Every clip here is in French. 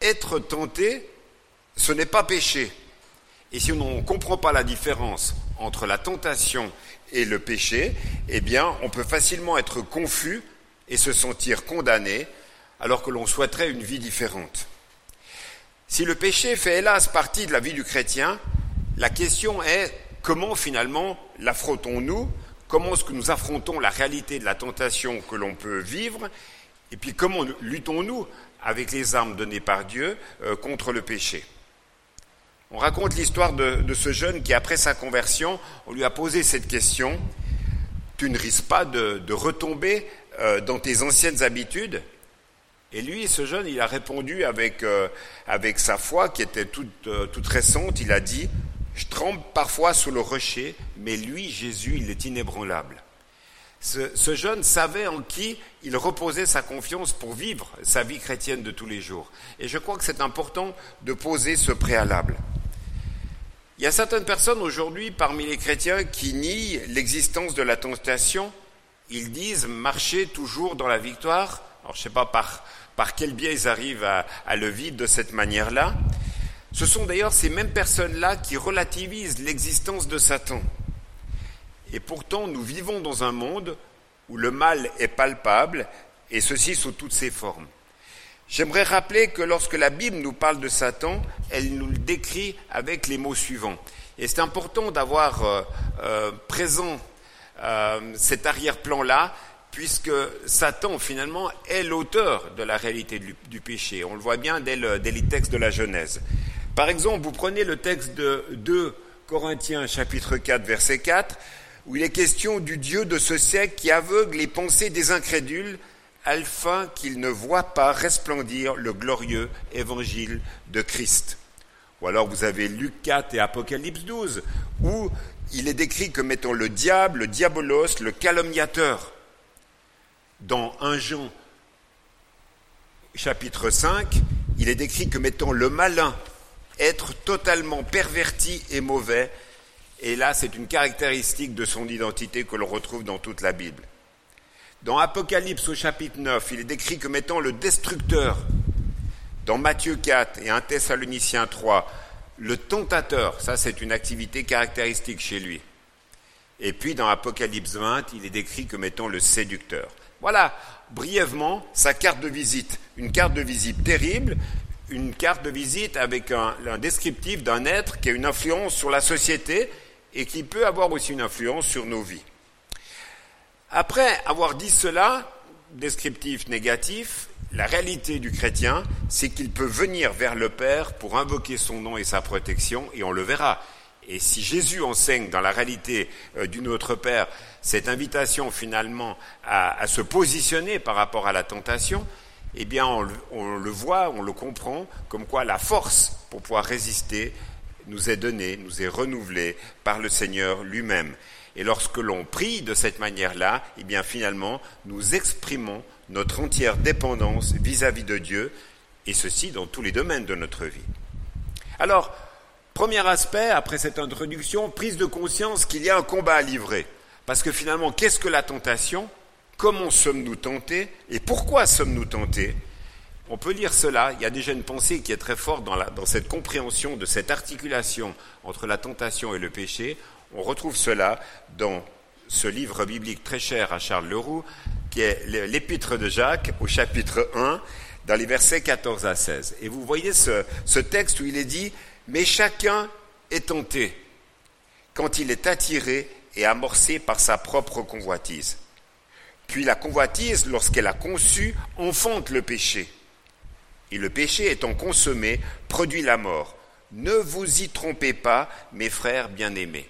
être tenté, ce n'est pas péché. Et si on ne comprend pas la différence entre la tentation et le péché, eh bien, on peut facilement être confus et se sentir condamné alors que l'on souhaiterait une vie différente. Si le péché fait hélas partie de la vie du chrétien, la question est comment finalement l'affrontons-nous? Comment est-ce que nous affrontons la réalité de la tentation que l'on peut vivre? Et puis comment luttons-nous avec les armes données par Dieu euh, contre le péché On raconte l'histoire de, ce jeune qui, après sa conversion, on lui a posé cette question. Tu ne risques pas de, retomber euh, dans tes anciennes habitudes? Et lui, ce jeune, il a répondu avec, euh, avec sa foi qui était toute, toute récente. Il a dit, je tremble parfois sous le rocher, mais lui, Jésus, il est inébranlable. Ce, jeune savait en qui il reposait sa confiance pour vivre sa vie chrétienne de tous les jours. Et je crois que c'est important de poser ce préalable. Il y a certaines personnes aujourd'hui parmi les chrétiens qui nient l'existence de la tentation. Ils disent marcher toujours dans la victoire. Je ne sais pas par, quel biais ils arrivent à, à le vivre de cette manière-là. Ce sont d'ailleurs ces mêmes personnes-là qui relativisent l'existence de Satan. Et pourtant, nous vivons dans un monde où le mal est palpable, et ceci sous toutes ses formes. J'aimerais rappeler que lorsque la Bible nous parle de Satan, elle nous le décrit avec les mots suivants. Et c'est important d'avoir euh, euh, présent euh, cet arrière-plan-là, puisque Satan, finalement, est l'auteur de la réalité du, péché. On le voit bien dès, dès les textes de la Genèse. Par exemple, vous prenez le texte de 2 Corinthiens chapitre 4 verset 4, où il est question du Dieu de ce siècle qui aveugle les pensées des incrédules afin qu'ils ne voient pas resplendir le glorieux évangile de Christ. Ou alors vous avez Luc 4 et Apocalypse 12, où il est décrit comme étant le diable, le diabolos, le calomniateur. Dans 1 Jean chapitre 5, il est décrit comme étant le malin, être totalement perverti et mauvais. Et là, c'est une caractéristique de son identité que l'on retrouve dans toute la Bible. Dans Apocalypse au chapitre 9, il est décrit comme étant le destructeur. Dans Matthieu 4 et 1 Thessaloniciens 3, le tentateur, ça c'est une activité caractéristique chez lui. Et puis dans Apocalypse 20, il est décrit comme étant le séducteur. Voilà, brièvement, sa carte de visite. Une carte de visite terrible, une carte de visite avec un, descriptif d'un être qui a une influence sur la société et qui peut avoir aussi une influence sur nos vies. Après avoir dit cela, descriptif négatif, la réalité du chrétien, c'est qu'il peut venir vers le Père pour invoquer son nom et sa protection, et on le verra. Et si Jésus enseigne dans la réalité euh, du Notre Père cette invitation finalement à se positionner par rapport à la tentation, eh bien, on, le voit, on le comprend, comme quoi la force pour pouvoir résister nous est donnée, nous est renouvelée par le Seigneur lui-même. Et lorsque l'on prie de cette manière-là, eh bien, finalement, nous exprimons notre entière dépendance vis-à-vis de Dieu, et ceci dans tous les domaines de notre vie. Alors, premier aspect, après cette introduction, prise de conscience qu'il y a un combat à livrer. Parce que finalement, qu'est-ce que la tentation? Comment sommes-nous tentés? Et pourquoi sommes-nous tentés? On peut lire cela. Il y a déjà une pensée qui est très forte dans, cette compréhension de cette articulation entre la tentation et le péché. On retrouve cela dans ce livre biblique très cher à Charles Leroux, qui est l'Épître de Jacques au chapitre 1, dans les versets 14 à 16. Et vous voyez ce, ce texte où il est dit, mais chacun est tenté quand il est attiré et amorcé par sa propre convoitise. Puis la convoitise, lorsqu'elle a conçu, enfante le péché. Et le péché étant consommé, produit la mort. Ne vous y trompez pas, mes frères bien-aimés.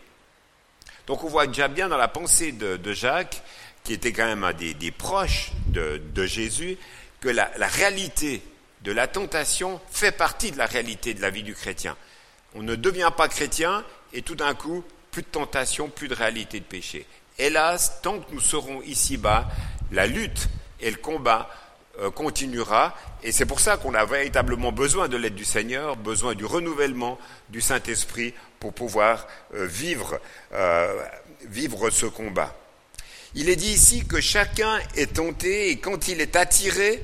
Donc on voit déjà bien dans la pensée de, Jacques, qui était quand même un des, proches de, Jésus, que la, la réalité de la tentation fait partie de la réalité de la vie du chrétien. On ne devient pas chrétien et tout d'un coup, plus de tentation, plus de réalité de péché. Hélas, tant que nous serons ici-bas, la lutte et le combat continuera. Et c'est pour ça qu'on a véritablement besoin de l'aide du Seigneur, besoin du renouvellement du Saint-Esprit pour pouvoir euh, vivre, euh, vivre ce combat. Il est dit ici que chacun est tenté et quand il est attiré,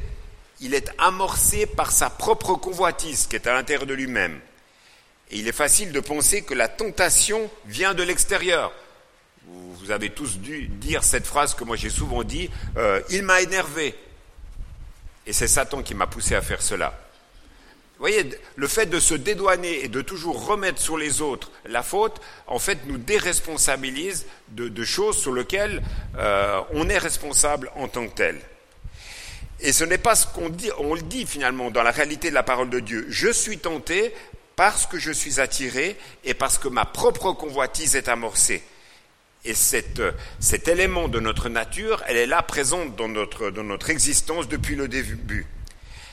il est amorcé par sa propre convoitise qui est à l'intérieur de lui-même. Et il est facile de penser que la tentation vient de l'extérieur. Vous avez tous dû dire cette phrase que moi j'ai souvent dit, euh, il m'a énervé. Et c'est Satan qui m'a poussé à faire cela. Vous voyez, le fait de se dédouaner et de toujours remettre sur les autres la faute, en fait, nous déresponsabilise de, choses sur lesquelles euh, on est responsable en tant que tel. Et ce n'est pas ce qu'on dit, on le dit finalement dans la réalité de la parole de Dieu. Je suis tenté parce que je suis attiré et parce que ma propre convoitise est amorcée. Et cet élément de notre nature, elle est là présente dans notre, dans notre existence depuis le début.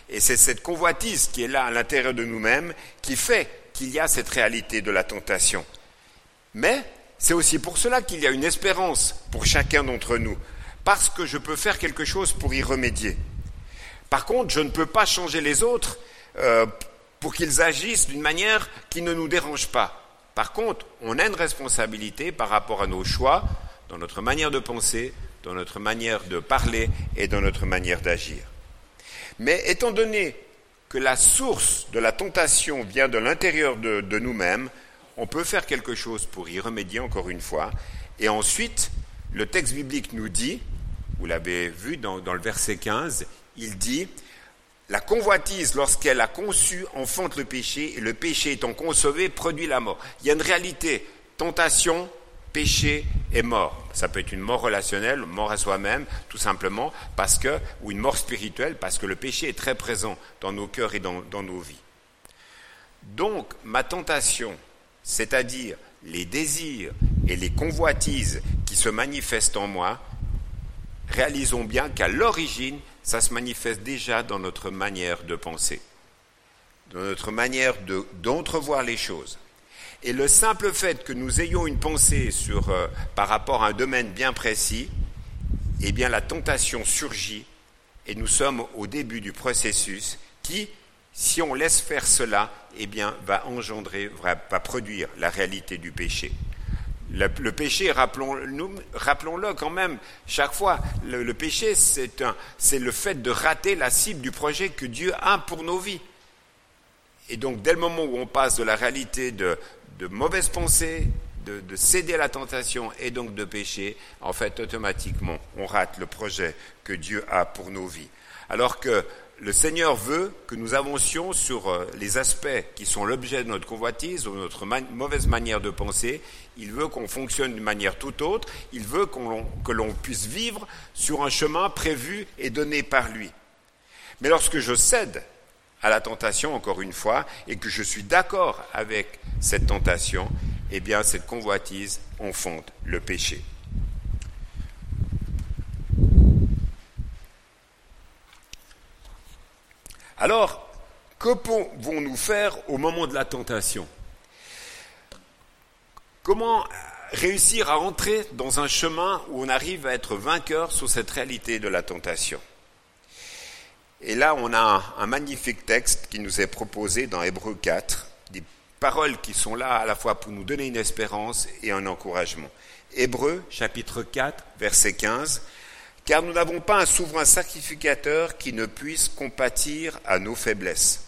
Et c'est cette convoitise qui est là à l'intérieur de nous-mêmes qui fait qu'il y a cette réalité de la tentation. Mais c'est aussi pour cela qu'il y a une espérance pour chacun d'entre nous, parce que je peux faire quelque chose pour y remédier. Par contre, je ne peux pas changer les autres euh, pour qu'ils agissent d'une manière qui ne nous dérange pas. Par contre, on a une responsabilité par rapport à nos choix, dans notre manière de penser, dans notre manière de parler et dans notre manière d'agir. Mais étant donné que la source de la tentation vient de l'intérieur de, nous-mêmes, on peut faire quelque chose pour y remédier encore une fois. Et ensuite, le texte biblique nous dit, vous l'avez vu dans, le verset 15, il dit, la convoitise, lorsqu'elle a conçu, enfante le péché, et le péché étant concevé, produit la mort. Il y a une réalité, tentation, péché et mort. Ça peut être une mort relationnelle, mort à soi-même, tout simplement, parce que, ou une mort spirituelle, parce que le péché est très présent dans nos cœurs et dans nos vies. Donc, ma tentation, c'est-à-dire les désirs et les convoitises qui se manifestent en moi, réalisons bien qu'à l'origine, ça se manifeste déjà dans notre manière de penser, dans notre manière d'entrevoir les choses. Et le simple fait que nous ayons une pensée euh, par rapport à un domaine bien précis, eh la tentation surgit et nous sommes au début du processus qui, si on laisse faire cela, eh va engendrer, va, produire la réalité du péché. Le, péché, rappelons-le quand même, chaque fois, le, péché, c'est le fait de rater la cible du projet que Dieu a pour nos vies. Et donc, dès le moment où on passe de la réalité de, de mauvaises pensées, de, céder à la tentation et donc de pécher, en fait, automatiquement, on rate le projet que Dieu a pour nos vies. Alors que le Seigneur veut que nous avancions sur euh, les aspects qui sont l'objet de notre convoitise ou notre mauvaise manière de penser. Il veut qu'on fonctionne d'une manière tout autre. Il veut que l'on puisse vivre sur un chemin prévu et donné par lui. Mais lorsque je cède à la tentation, encore une fois, et que je suis d'accord avec cette tentation, eh bien, cette convoitise enfonde le péché. Alors, que pouvons-nous faire au moment de la tentation? Comment réussir à entrer dans un chemin où on arrive à être vainqueur sur cette réalité de la tentation? Et là, on a un, magnifique texte qui nous est proposé dans Hébreu 4, des paroles qui sont là à la fois pour nous donner une espérance et un encouragement. Hébreu, chapitre 4, verset 15, car nous n'avons pas un souverain sacrificateur qui ne puisse compatir à nos faiblesses.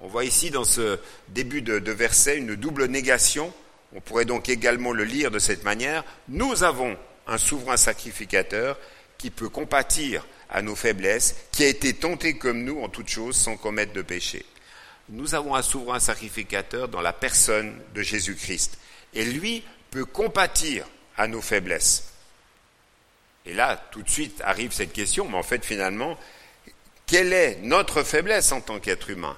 On voit ici dans ce début de, verset une double négation. On pourrait donc également le lire de cette manière. Nous avons un souverain sacrificateur qui peut compatir à nos faiblesses, qui a été tenté comme nous en toutes choses sans commettre de péché. Nous avons un souverain sacrificateur dans la personne de Jésus-Christ. Et lui peut compatir à nos faiblesses. Et là, tout de suite arrive cette question, mais en fait, finalement, quelle est notre faiblesse en tant qu'être humain?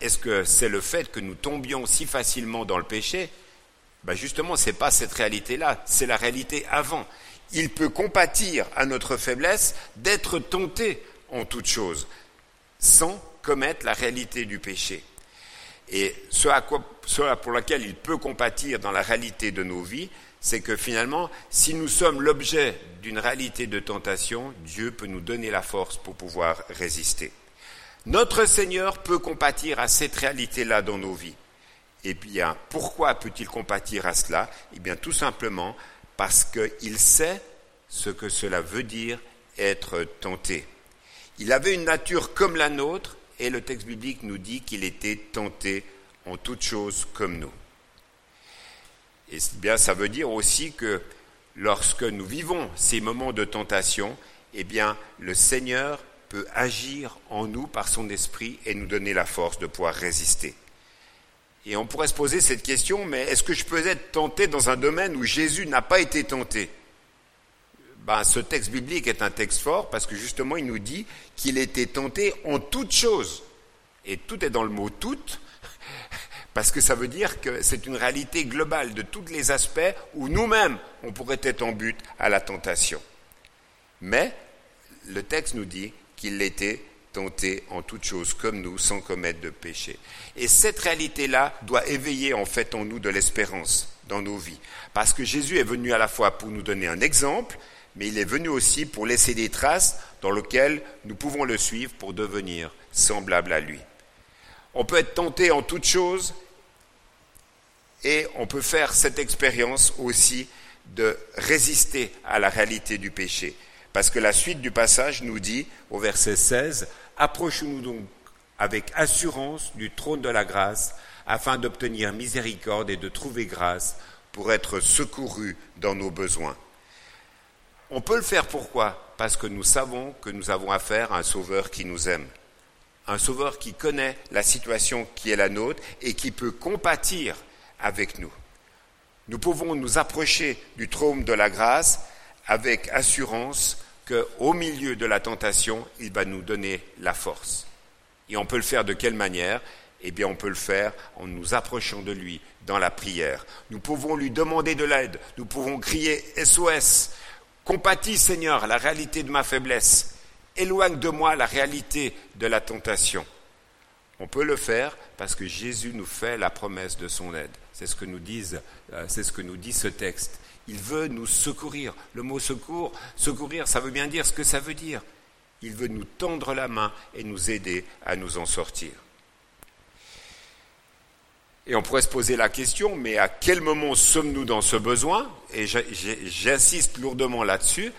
Est-ce que c'est le fait que nous tombions si facilement dans le péché? Ben Justement, ce n'est pas cette réalité-là, c'est la réalité avant. Il peut compatir à notre faiblesse d'être tenté en toute chose, sans commettre la réalité du péché. Et ce, pour lequel il peut compatir dans la réalité de nos vies, c'est que finalement, si nous sommes l'objet d'une réalité de tentation, Dieu peut nous donner la force pour pouvoir résister. Notre Seigneur peut compatir à cette réalité-là dans nos vies. Et bien, pourquoi peut-il compatir à cela? Eh bien, tout simplement parce qu'il sait ce que cela veut dire être tenté. Il avait une nature comme la nôtre et le texte biblique nous dit qu'il était tenté en toutes choses comme nous. Et bien, ça veut dire aussi que lorsque nous vivons ces moments de tentation, eh le Seigneur peut agir en nous par son esprit et nous donner la force de pouvoir résister. Et on pourrait se poser cette question, mais est-ce que je peux être tenté dans un domaine où Jésus n'a pas été tenté? Ben, Ce texte biblique est un texte fort parce que justement il nous dit qu'il était tenté en toutes choses. Et tout est dans le mot toute, parce que ça veut dire que c'est une réalité globale de tous les aspects où nous-mêmes on pourrait être en but à la tentation. Mais le texte nous dit qu'il était tenté en toutes choses comme nous, sans commettre de péché. Et cette réalité-là doit éveiller en fait en nous de l'espérance dans nos vies. Parce que Jésus est venu à la fois pour nous donner un exemple, mais il est venu aussi pour laisser des traces dans lesquelles nous pouvons le suivre pour devenir semblables à lui. On peut être tenté en toutes choses et on peut faire cette expérience aussi de résister à la réalité du péché. Parce que la suite du passage nous dit, au verset 16, Approchons-nous donc avec assurance du trône de la grâce, afin d'obtenir miséricorde et de trouver grâce pour être secourus dans nos besoins. On peut le faire pourquoi? Parce que nous savons que nous avons affaire à un Sauveur qui nous aime, un Sauveur qui connaît la situation qui est la nôtre et qui peut compatir avec nous. Nous pouvons nous approcher du trône de la grâce avec assurance qu'au milieu de la tentation, il va nous donner la force. Et on peut le faire de quelle manière? Eh bien, on peut le faire en nous approchant de lui dans la prière. Nous pouvons lui demander de l'aide. Nous pouvons crier SOS. Compatis, Seigneur, la réalité de ma faiblesse. Éloigne de moi la réalité de la tentation. On peut le faire parce que Jésus nous fait la promesse de son aide. C'est ce que nous disent, euh, c'est ce que nous dit ce texte. Il veut nous secourir. Le mot secours, secourir, ça veut bien dire ce que ça veut dire. Il veut nous tendre la main et nous aider à nous en sortir. Et on pourrait se poser la question, mais à quel moment sommes-nous dans ce besoin? Et j'insiste lourdement là-dessus.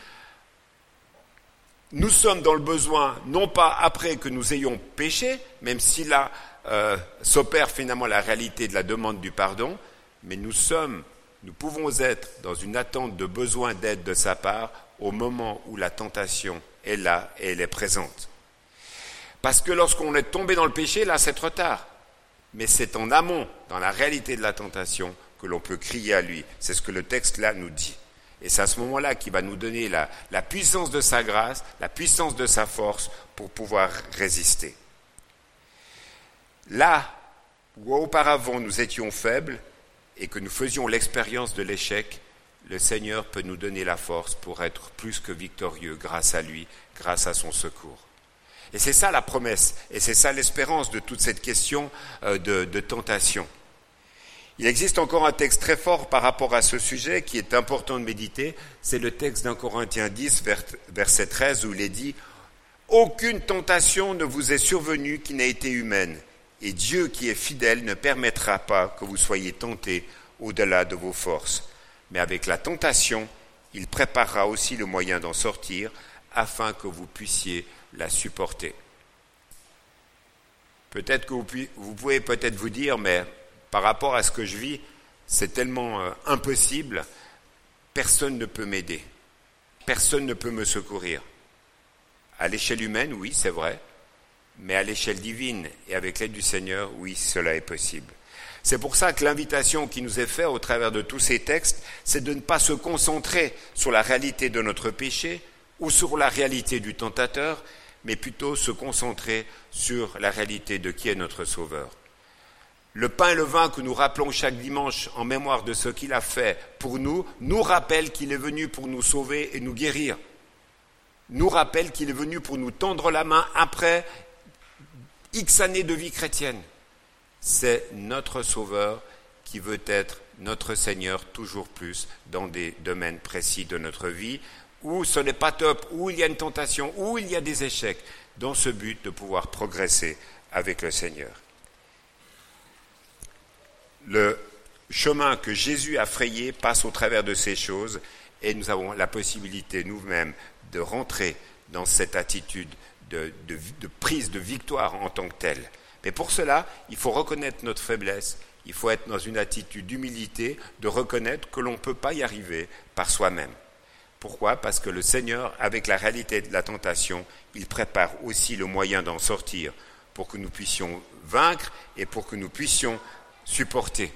Nous sommes dans le besoin, non pas après que nous ayons péché, même si là euh, s'opère finalement la réalité de la demande du pardon, mais nous sommes nous pouvons être dans une attente de besoin d'aide de sa part au moment où la tentation est là et elle est présente. Parce que lorsqu'on est tombé dans le péché, là c'est trop tard. Mais c'est en amont, dans la réalité de la tentation, que l'on peut crier à lui. C'est ce que le texte là nous dit. Et c'est à ce moment-là qu'il va nous donner la, puissance de sa grâce, la puissance de sa force pour pouvoir résister. Là où auparavant nous étions faibles, et que nous faisions l'expérience de l'échec, le Seigneur peut nous donner la force pour être plus que victorieux grâce à lui, grâce à son secours. Et c'est ça la promesse, et c'est ça l'espérance de toute cette question euh, de, tentation. Il existe encore un texte très fort par rapport à ce sujet qui est important de méditer, c'est le texte d'un Corinthiens 10, verset 13, où il est dit Aucune tentation ne vous est survenue qui n'ait été humaine et Dieu qui est fidèle ne permettra pas que vous soyez tentés au-delà de vos forces. Mais avec la tentation, il préparera aussi le moyen d'en sortir afin que vous puissiez la supporter. Peut-être que vous, pouvez peut-être vous dire, mais par rapport à ce que je vis, c'est tellement euh, impossible, personne ne peut m'aider, personne ne peut me secourir. À l'échelle humaine, oui, c'est vrai, mais à l'échelle divine et avec l'aide du Seigneur, oui, cela est possible. C'est pour ça que l'invitation qui nous est faite au travers de tous ces textes, c'est de ne pas se concentrer sur la réalité de notre péché ou sur la réalité du tentateur, mais plutôt se concentrer sur la réalité de qui est notre Sauveur. Le pain et le vin que nous rappelons chaque dimanche en mémoire de ce qu'il a fait pour nous, nous rappelle qu'il est venu pour nous sauver et nous guérir. Nous rappelle qu'il est venu pour nous tendre la main après X années de vie chrétienne. C'est notre Sauveur qui veut être notre Seigneur toujours plus dans des domaines précis de notre vie où ce n'est pas top, où il y a une tentation, où il y a des échecs, dans ce but de pouvoir progresser avec le Seigneur. Le chemin que Jésus a frayé passe au travers de ces choses et nous avons la possibilité nous-mêmes de rentrer dans cette attitude de, prise de victoire en tant que telle. Mais pour cela, il faut reconnaître notre faiblesse, il faut être dans une attitude d'humilité, de reconnaître que l'on ne peut pas y arriver par soi-même. Pourquoi? Parce que le Seigneur, avec la réalité de la tentation, il prépare aussi le moyen d'en sortir pour que nous puissions vaincre et pour que nous puissions supporter.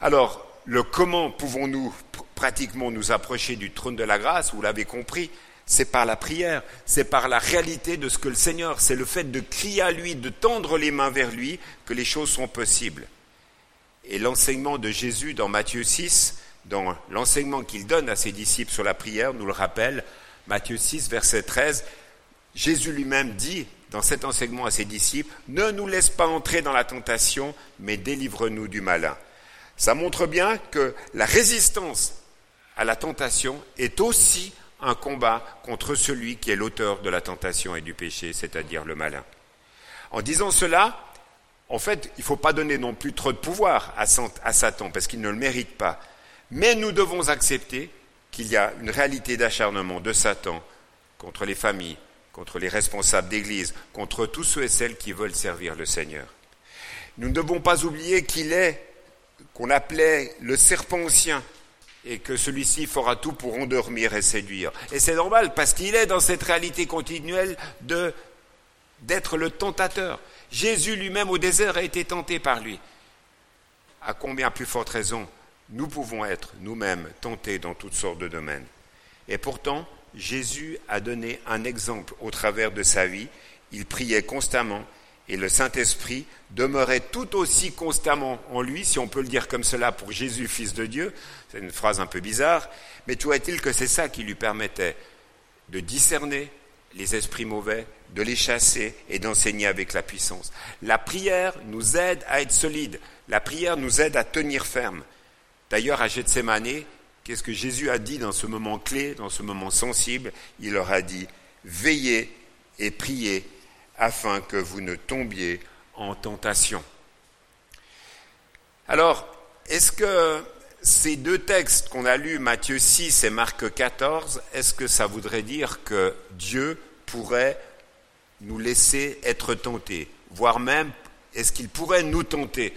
Alors, le comment pouvons-nous pratiquement nous approcher du trône de la grâce, vous l'avez compris, c'est par la prière, c'est par la réalité de ce que le Seigneur, c'est le fait de crier à lui, de tendre les mains vers lui, que les choses sont possibles. Et l'enseignement de Jésus dans Matthieu 6, dans l'enseignement qu'il donne à ses disciples sur la prière, nous le rappelle, Matthieu 6, verset 13, Jésus lui-même dit dans cet enseignement à ses disciples, Ne nous laisse pas entrer dans la tentation, mais délivre-nous du malin. Ça montre bien que la résistance à la tentation est aussi un combat contre celui qui est l'auteur de la tentation et du péché, c'est-à-dire le malin. En disant cela, en fait, il ne faut pas donner non plus trop de pouvoir à Satan, parce qu'il ne le mérite pas. Mais nous devons accepter qu'il y a une réalité d'acharnement de Satan contre les familles, contre les responsables d'Église, contre tous ceux et celles qui veulent servir le Seigneur. Nous ne devons pas oublier qu'il est qu'on appelait le serpent ancien, et que celui-ci fera tout pour endormir et séduire. Et c'est normal, parce qu'il est dans cette réalité continuelle de, d'être le tentateur. Jésus lui-même au désert a été tenté par lui. À combien plus forte raison nous pouvons être nous-mêmes tentés dans toutes sortes de domaines. Et pourtant, Jésus a donné un exemple au travers de sa vie. Il priait constamment, et le Saint-Esprit demeurait tout aussi constamment en lui, si on peut le dire comme cela pour Jésus, fils de Dieu. C'est une phrase un peu bizarre, mais tout est-il que c'est ça qui lui permettait de discerner les esprits mauvais, de les chasser et d'enseigner avec la puissance. La prière nous aide à être solide, la prière nous aide à tenir ferme. D'ailleurs, à Gethsemane, qu'est-ce que Jésus a dit dans ce moment clé, dans ce moment sensible? Il leur a dit, veillez et priez afin que vous ne tombiez en tentation. Alors, est-ce que ces deux textes qu'on a lus, Matthieu 6 et Marc 14, est-ce que ça voudrait dire que Dieu pourrait nous laisser être tentés, voire même est-ce qu'il pourrait nous tenter?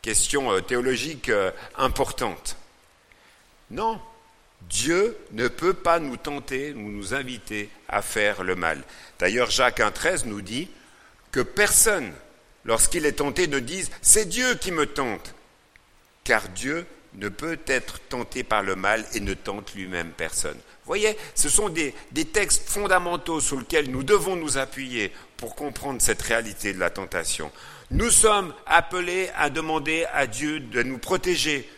Question euh, théologique euh, importante. Non, Dieu ne peut pas nous tenter ou nous inviter à faire le mal. D'ailleurs, Jacques 1,13 nous dit que personne, lorsqu'il est tenté, ne dise C'est Dieu qui me tente, car Dieu ne peut être tenté par le mal et ne tente lui-même personne. Voyez, ce sont des, des, textes fondamentaux sur lesquels nous devons nous appuyer pour comprendre cette réalité de la tentation. Nous sommes appelés à demander à Dieu de nous protéger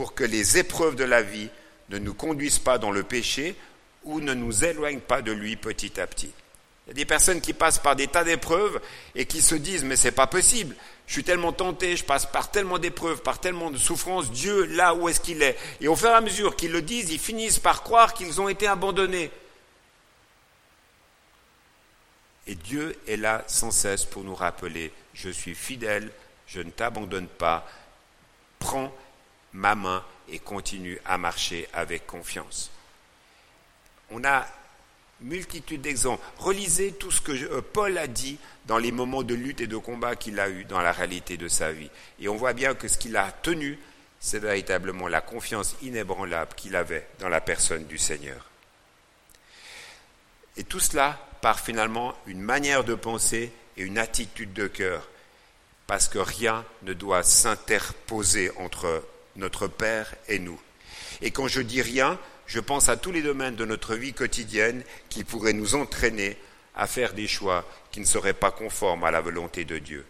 pour que les épreuves de la vie ne nous conduisent pas dans le péché ou ne nous éloignent pas de lui petit à petit. Il y a des personnes qui passent par des tas d'épreuves et qui se disent mais c'est pas possible. Je suis tellement tenté, je passe par tellement d'épreuves, par tellement de souffrances, Dieu là où est-ce qu'il est? Et au fur et à mesure qu'ils le disent, ils finissent par croire qu'ils ont été abandonnés. Et Dieu est là sans cesse pour nous rappeler, je suis fidèle, je ne t'abandonne pas, prends ma main et continue à marcher avec confiance. On a multitude d'exemples. Relisez tout ce que euh, Paul a dit dans les moments de lutte et de combat qu'il a eu dans la réalité de sa vie. Et on voit bien que ce qu'il a tenu, c'est véritablement la confiance inébranlable qu'il avait dans la personne du Seigneur. Et tout cela par finalement une manière de penser et une attitude de cœur, parce que rien ne doit s'interposer entre notre Père et nous. Et quand je dis rien, je pense à tous les domaines de notre vie quotidienne qui pourraient nous entraîner à faire des choix qui ne seraient pas conformes à la volonté de Dieu.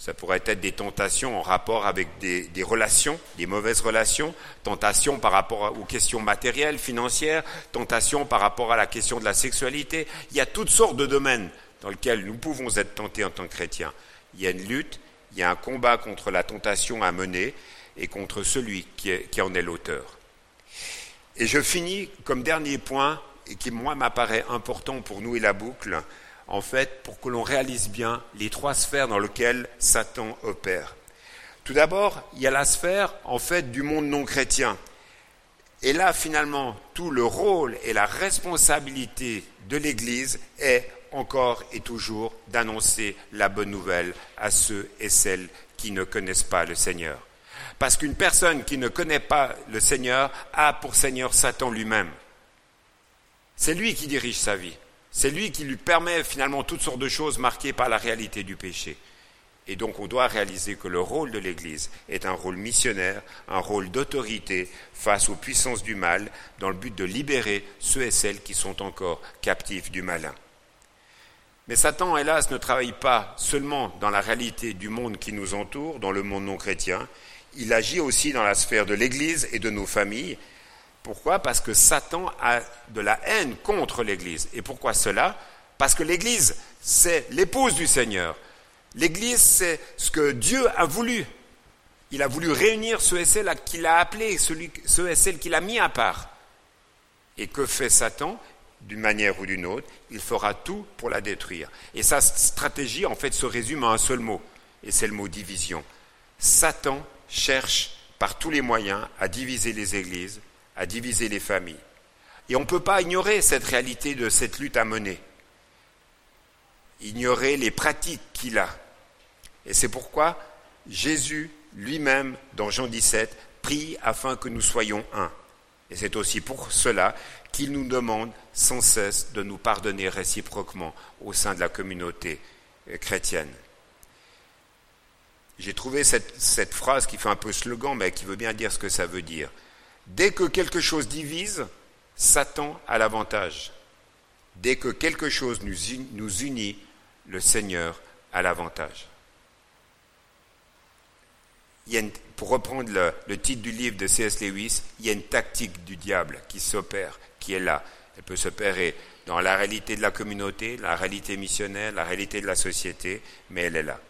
Ça pourrait être des tentations en rapport avec des, relations, des mauvaises relations, tentations par rapport aux questions matérielles, financières, tentations par rapport à la question de la sexualité. Il y a toutes sortes de domaines dans lesquels nous pouvons être tentés en tant que chrétiens. Il y a une lutte, il y a un combat contre la tentation à mener et contre celui qui, en est l'auteur. Et je finis comme dernier point, et qui moi m'apparaît important pour nous et la boucle, en fait, pour que l'on réalise bien les trois sphères dans lesquelles Satan opère. Tout d'abord, il y a la sphère, en fait, du monde non chrétien. Et là, finalement, tout le rôle et la responsabilité de l'Église est encore et toujours d'annoncer la bonne nouvelle à ceux et celles qui ne connaissent pas le Seigneur. Parce qu'une personne qui ne connaît pas le Seigneur a pour Seigneur Satan lui-même. C'est lui qui dirige sa vie. C'est lui qui lui permet finalement toutes sortes de choses marquées par la réalité du péché. Et donc on doit réaliser que le rôle de l'Église est un rôle missionnaire, un rôle d'autorité face aux puissances du mal, dans le but de libérer ceux et celles qui sont encore captifs du malin. Mais Satan, hélas, ne travaille pas seulement dans la réalité du monde qui nous entoure, dans le monde non chrétien, il agit aussi dans la sphère de l'Église et de nos familles. Pourquoi? Parce que Satan a de la haine contre l'Église. Et pourquoi cela? Parce que l'Église, c'est l'épouse du Seigneur. L'Église, c'est ce que Dieu a voulu. Il a voulu réunir ceux et celles qu'il a appelés, ceux et celles qu'il a mis à part. Et que fait Satan? D'une manière ou d'une autre, il fera tout pour la détruire. Et sa stratégie, en fait, se résume à un seul mot, et c'est le mot division. Satan cherche par tous les moyens à diviser les églises, à diviser les familles. Et on ne peut pas ignorer cette réalité de cette lutte à mener ignorer les pratiques qu'il a. Et c'est pourquoi Jésus lui-même, dans Jean 17, prie afin que nous soyons un. Et c'est aussi pour cela qu'il nous demande sans cesse de nous pardonner réciproquement au sein de la communauté euh, chrétienne. J'ai trouvé cette, phrase qui fait un peu slogan, mais qui veut bien dire ce que ça veut dire. Dès que quelque chose divise, Satan a l'avantage. Dès que quelque chose nous, nous unit, le Seigneur a l'avantage. pour reprendre le, titre du livre de C.S. Lewis, il y a une tactique du diable qui s'opère, qui est là. Elle peut s'opérer dans la réalité de la communauté, la réalité missionnaire, la réalité de la société, mais elle est là.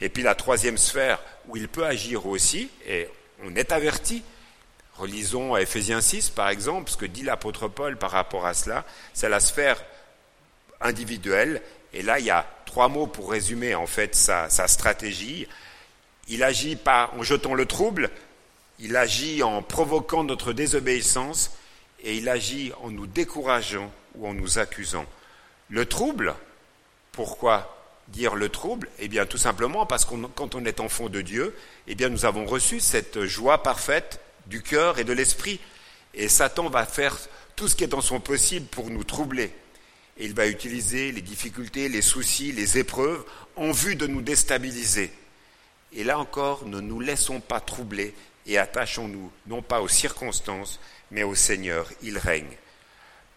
Et puis la troisième sphère où il peut agir aussi, et on est averti, relisons à Ephésiens 6 par exemple, ce que dit l'apôtre Paul par rapport à cela, c'est la sphère individuelle et là, il y a trois mots pour résumer en fait sa, stratégie. Il agit pas en jetant le trouble, il agit en provoquant notre désobéissance et il agit en nous décourageant ou en nous accusant. Le trouble, pourquoi dire le trouble Eh bien, tout simplement parce que quand on est enfant de Dieu, eh bien, nous avons reçu cette joie parfaite du cœur et de l'esprit. Et Satan va faire tout ce qui est en son possible pour nous troubler et il va utiliser les difficultés, les soucis, les épreuves en vue de nous déstabiliser. Et là encore, ne nous laissons pas troubler et attachons-nous non pas aux circonstances, mais au Seigneur, il règne.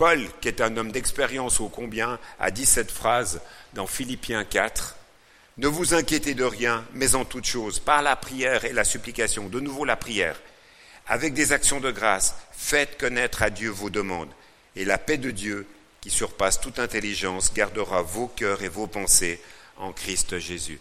Paul, qui est un homme d'expérience ô combien, a dit cette phrase dans Philippiens 4. Ne vous inquiétez de rien, mais en toute chose, par la prière et la supplication, de nouveau la prière, avec des actions de grâce, faites connaître à Dieu vos demandes, et la paix de Dieu, qui surpasse toute intelligence, gardera vos cœurs et vos pensées en Christ Jésus.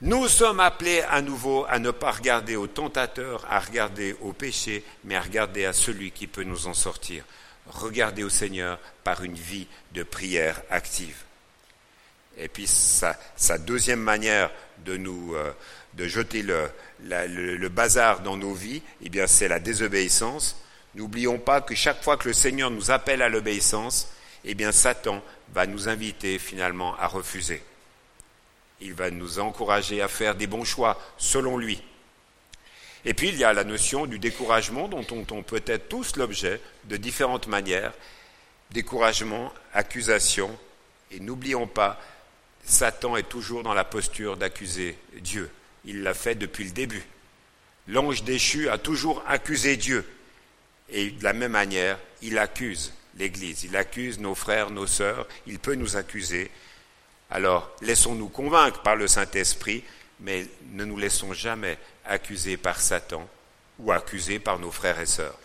Nous sommes appelés à nouveau à ne pas regarder au tentateur, à regarder au péché, mais à regarder à celui qui peut nous en sortir. Regarder au Seigneur par une vie de prière active. Et puis sa, deuxième manière de nous euh, de jeter le, bazar dans nos vies, eh bien c'est la désobéissance. N'oublions pas que chaque fois que le Seigneur nous appelle à l'obéissance, eh bien Satan va nous inviter finalement à refuser. Il va nous encourager à faire des bons choix selon lui. Et puis il y a la notion du découragement dont on, peut être tous l'objet de différentes manières. Découragement, accusation. Et n'oublions pas, Satan est toujours dans la posture d'accuser Dieu. Il l'a fait depuis le début. L'ange déchu a toujours accusé Dieu. Et de la même manière, il accuse l'Église. Il accuse nos frères, nos sœurs, il peut nous accuser. Alors, laissons-nous convaincre par le Saint-Esprit, mais ne nous laissons jamais accuser par Satan ou accuser par nos frères et sœurs.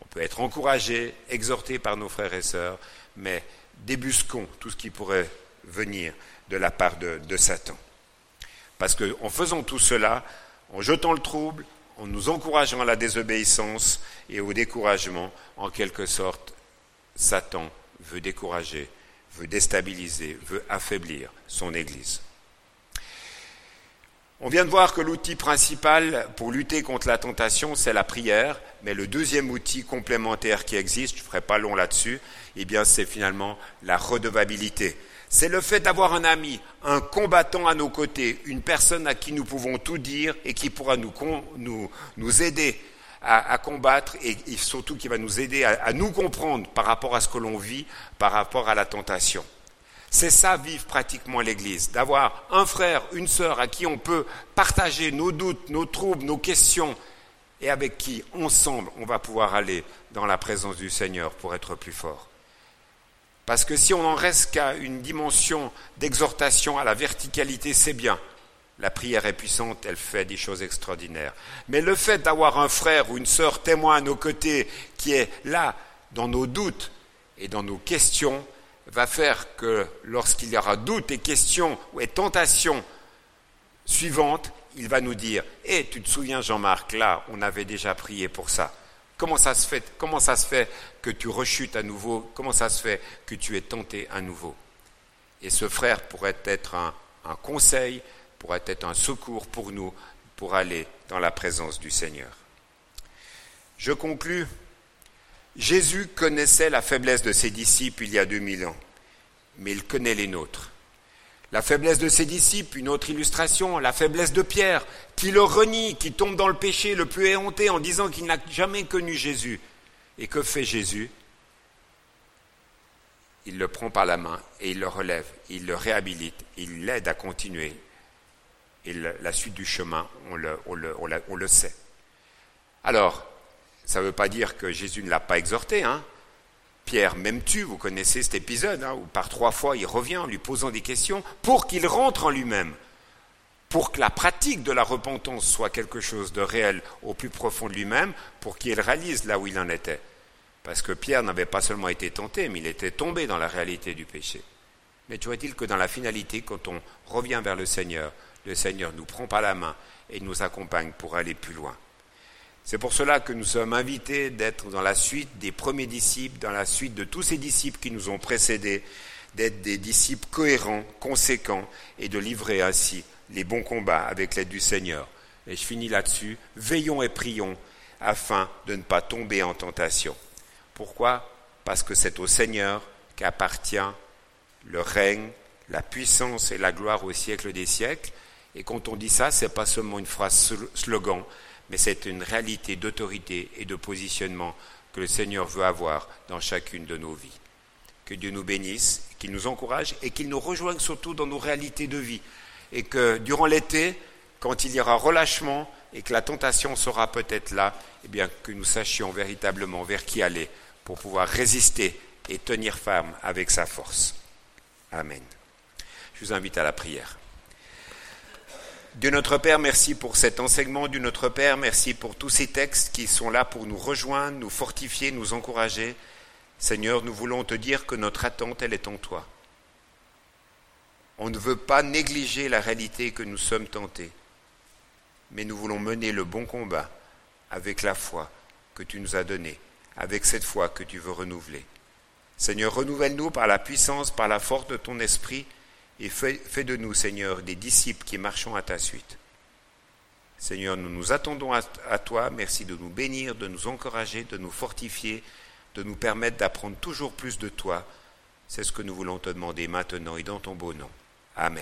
On peut être encouragé, exhorté par nos frères et sœurs, mais débusquons tout ce qui pourrait venir de la part de, de Satan. Parce qu'en faisant tout cela, en jetant le trouble, en nous encourageant à la désobéissance et au découragement, en quelque sorte, Satan veut décourager, veut déstabiliser, veut affaiblir son Église. On vient de voir que l'outil principal pour lutter contre la tentation, c'est la prière, mais le deuxième outil complémentaire qui existe, je ne ferai pas long là-dessus, eh bien, c'est finalement la redevabilité. C'est le fait d'avoir un ami, un combattant à nos côtés, une personne à qui nous pouvons tout dire et qui pourra nous, aider à, combattre et, surtout qui va nous aider à nous comprendre par rapport à ce que l'on vit, par rapport à la tentation. C'est ça vivre pratiquement l'Église, d'avoir un frère, une sœur à qui on peut partager nos doutes, nos troubles, nos questions, et avec qui, ensemble, on va pouvoir aller dans la présence du Seigneur pour être plus fort. Parce que si on en reste qu'à une dimension d'exhortation à la verticalité, c'est bien. La prière est puissante, elle fait des choses extraordinaires. Mais le fait d'avoir un frère ou une sœur témoin à nos côtés qui est là dans nos doutes et dans nos questions va faire que lorsqu'il y aura doute et questions et tentations suivantes, il va nous dire Eh, tu te souviens, Jean-Marc, là, on avait déjà prié pour ça. Comment ça se fait Comment ça se fait que tu rechutes à nouveau? Comment ça se fait que tu es tenté à nouveau Et ce frère pourrait être un, un conseil, pourrait être un secours pour nous pour aller dans la présence du Seigneur. Je conclus. Jésus connaissait la faiblesse de ses disciples il y a 2000 ans, mais il connaît les nôtres. La faiblesse de ses disciples, une autre illustration, la faiblesse de Pierre, qui le renie, qui tombe dans le péché le plus éhonté en disant qu'il n'a jamais connu Jésus. Et que fait Jésus? Il le prend par la main et il le relève, il le réhabilite, il l'aide à continuer. Et la suite du chemin, on le, on le, sait. Alors, ça ne veut pas dire que Jésus ne l'a pas exhorté. Hein Pierre m'aimes-tu Vous connaissez cet épisode hein, où par trois fois il revient en lui posant des questions pour qu'il rentre en lui-même, pour que la pratique de la repentance soit quelque chose de réel au plus profond de lui-même, pour qu'il réalise là où il en était. Parce que Pierre n'avait pas seulement été tenté, mais il était tombé dans la réalité du péché. Mais tu vois-t-il que dans la finalité, quand on revient vers le Seigneur, le Seigneur nous prend par la main et nous accompagne pour aller plus loin. C'est pour cela que nous sommes invités d'être dans la suite des premiers disciples, dans la suite de tous ces disciples qui nous ont précédés, d'être des disciples cohérents, conséquents, et de livrer ainsi les bons combats avec l'aide du Seigneur. Et je finis là-dessus. Veillons et prions afin de ne pas tomber en tentation. Pourquoi? Parce que c'est au Seigneur qu'appartient le règne, la puissance et la gloire au siècle des siècles. Et quand on dit ça, c'est pas seulement une phrase slogan, mais c'est une réalité d'autorité et de positionnement que le Seigneur veut avoir dans chacune de nos vies. Que Dieu nous bénisse, qu'il nous encourage et qu'il nous rejoigne surtout dans nos réalités de vie. Et que durant l'été, quand il y aura relâchement et que la tentation sera peut-être là, eh bien que nous sachions véritablement vers qui aller pour pouvoir résister et tenir ferme avec sa force. Amen. Je vous invite à la prière. Dieu notre Père, merci pour cet enseignement. Dieu notre Père, merci pour tous ces textes qui sont là pour nous rejoindre, nous fortifier, nous encourager. Seigneur, nous voulons te dire que notre attente, elle est en toi. On ne veut pas négliger la réalité que nous sommes tentés, mais nous voulons mener le bon combat avec la foi que tu nous as donnée, avec cette foi que tu veux renouveler. Seigneur, renouvelle-nous par la puissance, par la force de ton esprit, et fais, de nous, Seigneur, des disciples qui marchons à ta suite. Seigneur, nous nous attendons à, à toi. Merci de nous bénir, de nous encourager, de nous fortifier, de nous permettre d'apprendre toujours plus de toi. C'est ce que nous voulons te demander maintenant et dans ton beau nom.